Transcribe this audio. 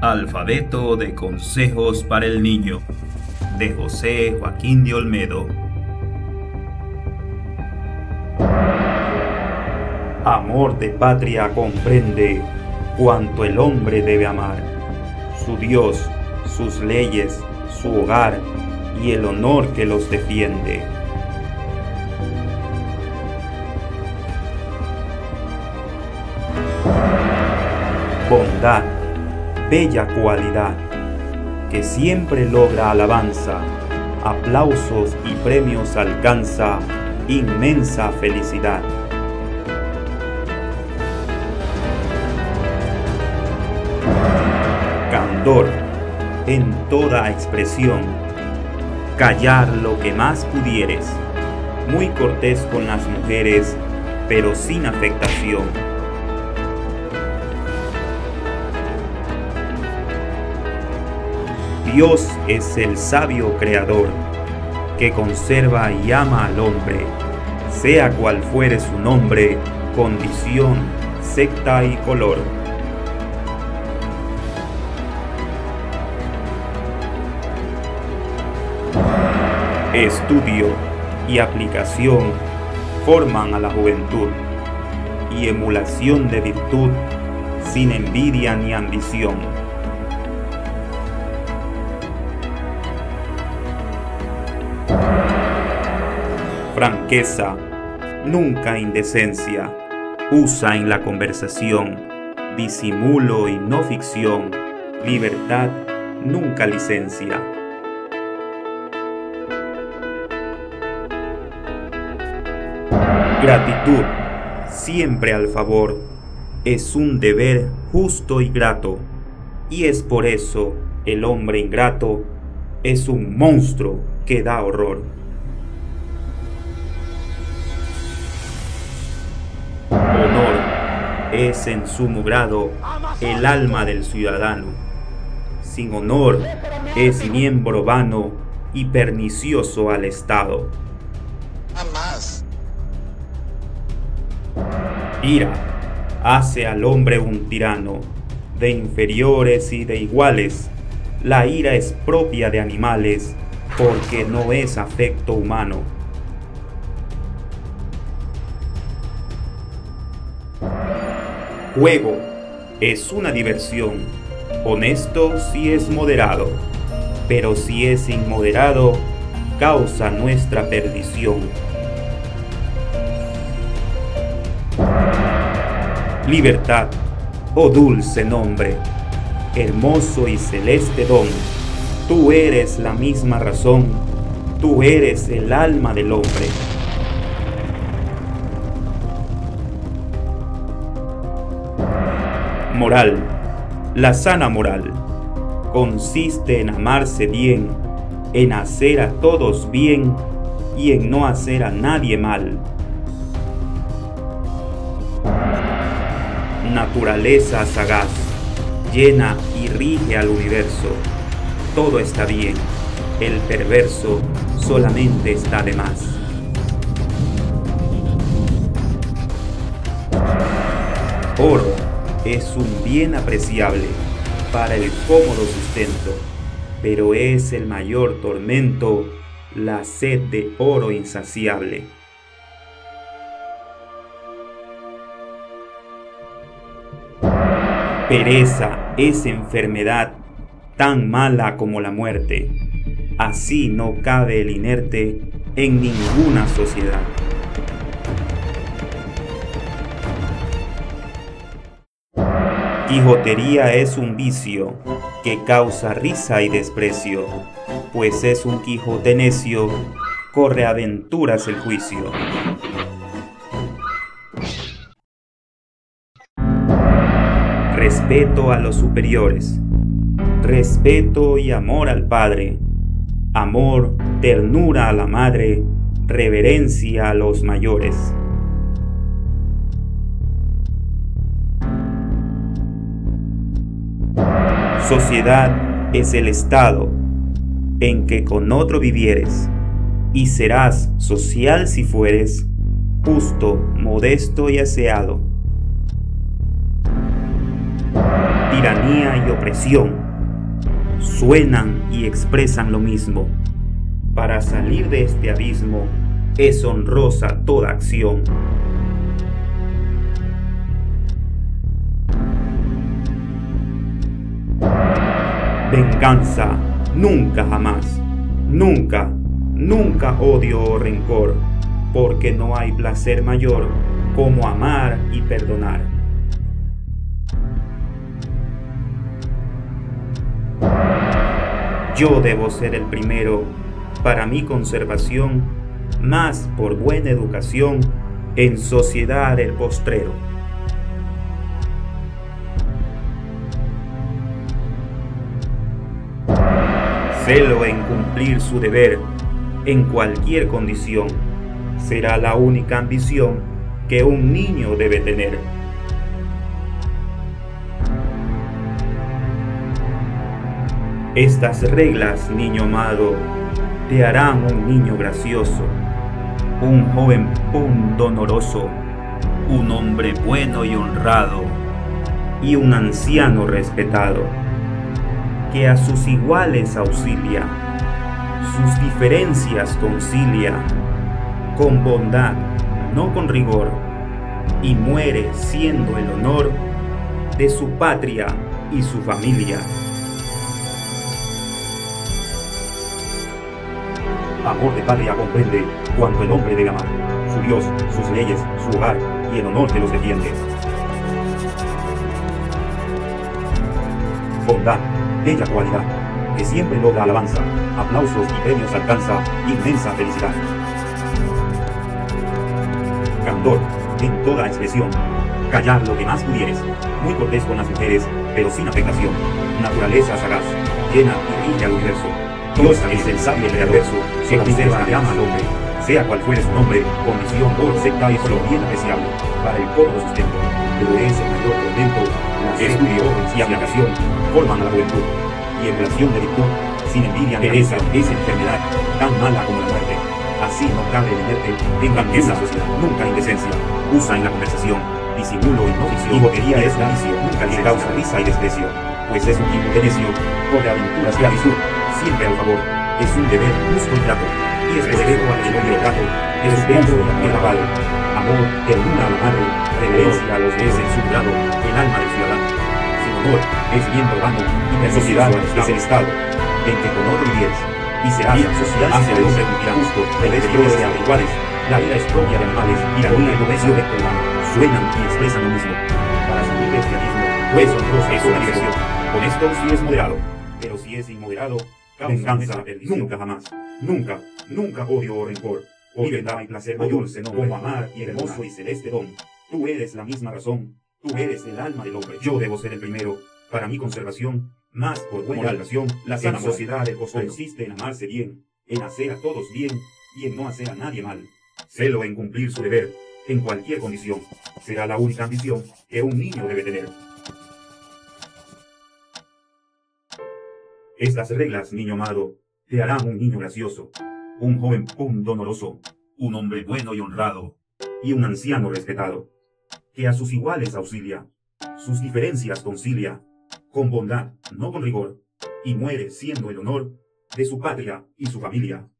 Alfabeto de Consejos para el Niño de José Joaquín de Olmedo. Amor de patria comprende cuanto el hombre debe amar, su Dios, sus leyes, su hogar y el honor que los defiende. Bondad bella cualidad que siempre logra alabanza, aplausos y premios alcanza inmensa felicidad. Candor en toda expresión, callar lo que más pudieres, muy cortés con las mujeres, pero sin afectación Dios es el sabio creador, que conserva y ama al hombre, sea cual fuere su nombre, condición, secta y color. Estudio y aplicación forman a la juventud y emulación de virtud sin envidia ni ambición franqueza, nunca indecencia, usa en la conversación, disimulo y no ficción, libertad, nunca licencia. Gratitud, siempre al favor, es un deber justo y grato, y es por eso el hombre ingrato es un monstruo que da horror. Es en sumo grado el alma del ciudadano. Sin honor es miembro vano y pernicioso al Estado. Ira hace al hombre un tirano, de inferiores y de iguales. La ira es propia de animales, porque no es afecto humano. Juego es una diversión. Honesto si es moderado, pero si es inmoderado, causa nuestra perdición. Libertad, oh dulce nombre, hermoso y celeste don, tú eres la misma razón, tú eres el alma del hombre. Moral. La sana moral consiste en amarse bien, en hacer a todos bien y en no hacer a nadie mal. Naturaleza sagaz, llena y rige al universo. Todo está bien, el perverso solamente está de más. Oro es un bien apreciable para el cómodo sustento, pero es el mayor tormento la sed de oro insaciable. Pereza es enfermedad tan mala como la muerte. Así no cabe el inerte en ninguna sociedad. Quijotería es un vicio que causa risa y desprecio, pues es un Quijote necio, corre aventuras el juicio. Respeto a los superiores, respeto y amor al Padre, amor, ternura a la Madre, reverencia a los mayores. Sociedad es el estado en que con otro vivieres, y serás social si fueres, justo, modesto y aseado. tiranía y opresión suenan y expresan lo mismo. Para salir de este abismo es honrosa toda acción. Venganza, nunca jamás, nunca, nunca odio o rencor, porque no hay placer mayor como amar y perdonar. Yo debo ser el primero para mi conservación, más por buena educación, en sociedad el postrero. Celo en cumplir su deber en cualquier condición será la única ambición que un niño debe tener. Estas reglas, niño amado, te harán un niño gracioso, un joven pundonoroso, un hombre bueno y honrado, y un anciano respetado que a sus iguales auxilia, sus diferencias concilia, con bondad, no con rigor, y muere siendo el honor de su patria y su familia. Amor de patria comprende cuanto el hombre debe amar, su Dios, sus leyes, su hogar y el honor que los defiende. Bondad bella cualidad, que siempre logra alabanza, aplausos y premios alcanza inmensa felicidad. Candor, en toda expresión, callar lo que más pudieres, muy cortés con las mujeres, pero sin afectación, naturaleza sagaz, llena y brilla al universo. Dios es el sabio y el adverso, solamente que ama al hombre, sea cual fuere su nombre, condición o secta es lo bien apreciable, para el cómodo sustento, pero es mayor tormento estudio y aplicación forman a la juventud, y emulación de virtud, sin envidia pereza, es enfermedad, tan mala como la muerte. Así no cabe tenerte en grandeza sociedad, nunca indecencia, usa en la conversación, disimulo y no ficción, y boquería es un vicio, nunca le causa risa y desprecio, pues es un tipo de necio, por de aventuras avisur, siempre al favor, es un deber justo y grato, y es respeto al el gato, es un beso y el avalo, amor, ternura a la madre, reverencia a los que es en su grado, el alma del ciudadano es bien robando y la sociedad es el Estado, en que con otro vivies, y será social hacia el hombre justo, de sean iguales, la vida es propia de animales y la vida es de humano, suenan y expresan lo mismo. Para salir de este abismo, pues es una diversión. Con esto sí es moderado, pero si es inmoderado, venganza, nunca jamás, nunca, nunca odio o rencor, o vendrá y placer mayor, como amar y hermoso y celeste don. Tú eres la misma razón Tú eres el alma del hombre. Yo debo ser el primero. Para mi conservación, más por buena relación, la sana sociedad del consiste en amarse bien, en hacer a todos bien y en no hacer a nadie mal. Celo en cumplir su deber, en cualquier condición. Será la única ambición que un niño debe tener. Estas reglas, niño amado, te harán un niño gracioso, un joven pundonoroso, un hombre bueno y honrado, y un anciano respetado que a sus iguales auxilia, sus diferencias concilia, con bondad, no con rigor, y muere siendo el honor de su patria y su familia.